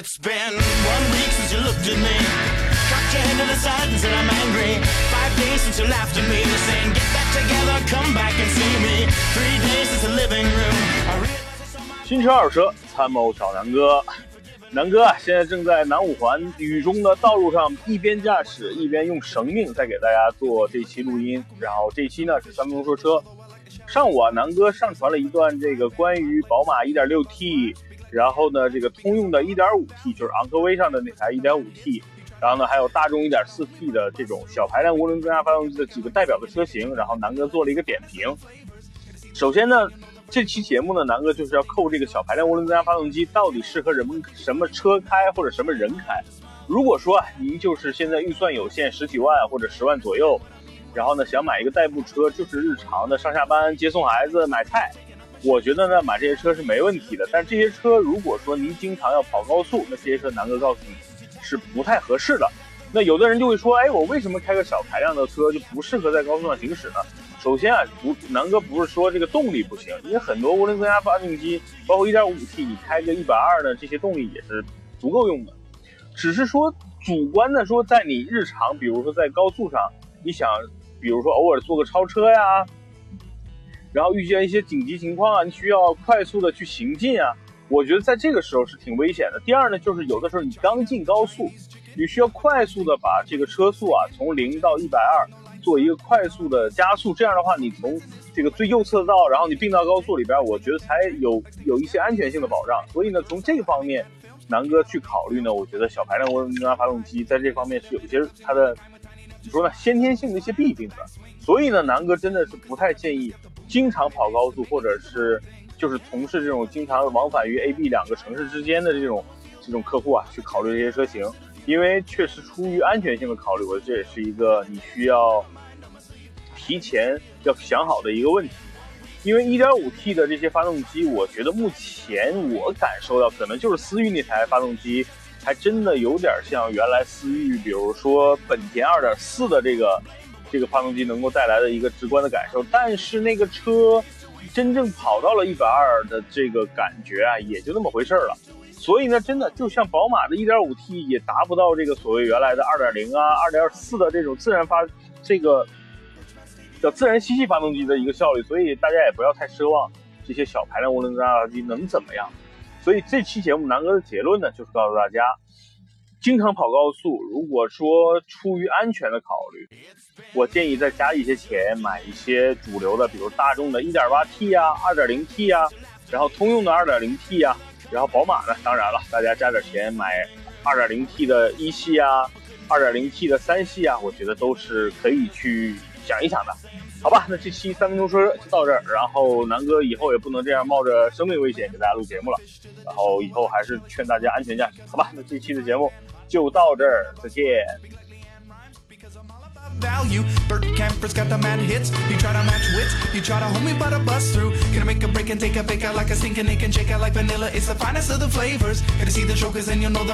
It's been one week since you looked at me. Cocked your head to the side and said I'm angry. Five days since you laughed at me, saying get back together, come back and see me. Three days since the living room. I realize it's so much. 新车二手车参谋找南哥。南哥啊，现在正在南五环雨中的道路上，一边驾驶一边用生命在给大家做这期录音。然后这期呢是三分钟说车。上午啊，南哥上传了一段这个关于宝马 1.6T，然后呢这个通用的 1.5T，就是昂科威上的那台 1.5T，然后呢还有大众 1.4T 的这种小排量涡轮增压发动机的几个代表的车型，然后南哥做了一个点评。首先呢，这期节目呢，南哥就是要扣这个小排量涡轮增压发动机到底适合人们什么车开或者什么人开。如果说您就是现在预算有限，十几万或者十万左右，然后呢想买一个代步车，就是日常的上下班、接送孩子、买菜，我觉得呢买这些车是没问题的。但这些车如果说您经常要跑高速，那这些车南哥告诉你是不太合适的。那有的人就会说，哎，我为什么开个小排量的车就不适合在高速上行驶呢？首先啊，不，南哥不是说这个动力不行，因为很多涡轮增压发动机，包括 1.5T，你开个120呢，这些动力也是足够用的。只是说主观的说，在你日常，比如说在高速上，你想，比如说偶尔做个超车呀，然后遇见一些紧急情况啊，你需要快速的去行进啊，我觉得在这个时候是挺危险的。第二呢，就是有的时候你刚进高速，你需要快速的把这个车速啊从零到一百二做一个快速的加速，这样的话你从这个最右侧道，然后你并到高速里边，我觉得才有有一些安全性的保障。所以呢，从这方面，南哥去考虑呢，我觉得小排量涡轮增压发动机在这方面是有一些它的怎么说呢先天性的一些弊病的。所以呢，南哥真的是不太建议经常跑高速，或者是就是从事这种经常往返于 A、B 两个城市之间的这种这种客户啊，去考虑这些车型。因为确实出于安全性的考虑，我觉得这也是一个你需要提前要想好的一个问题。因为 1.5T 的这些发动机，我觉得目前我感受到可能就是思域那台发动机，还真的有点像原来思域，比如说本田2.4的这个这个发动机能够带来的一个直观的感受。但是那个车真正跑到了120的这个感觉啊，也就那么回事了。所以呢，真的就像宝马的 1.5T 也达不到这个所谓原来的2.0啊、2.4的这种自然发这个叫自然吸气发动机的一个效率，所以大家也不要太奢望这些小排量涡轮增压发动机能怎么样。所以这期节目南哥的结论呢，就是告诉大家，经常跑高速，如果说出于安全的考虑，我建议再加一些钱买一些主流的，比如大众的 1.8T 啊、2.0T 啊，然后通用的 2.0T 啊。然后宝马呢，当然了，大家加点钱买 2.0T 的一系啊，2.0T 的三系啊，我觉得都是可以去想一想的，好吧？那这期三分钟说就到这儿，然后南哥以后也不能这样冒着生命危险给大家录节目了，然后以后还是劝大家安全驾驶，好吧？那这期的节目就到这儿，再见。 Because I'm all about value. Bert Camper's got the mad hits. You try to match wits. You try to hold me but I bust through. Gonna make a break and take a bake out like a stinking, and shake out like vanilla. It's the finest of the flavors. Gonna see the chokers and you'll know the.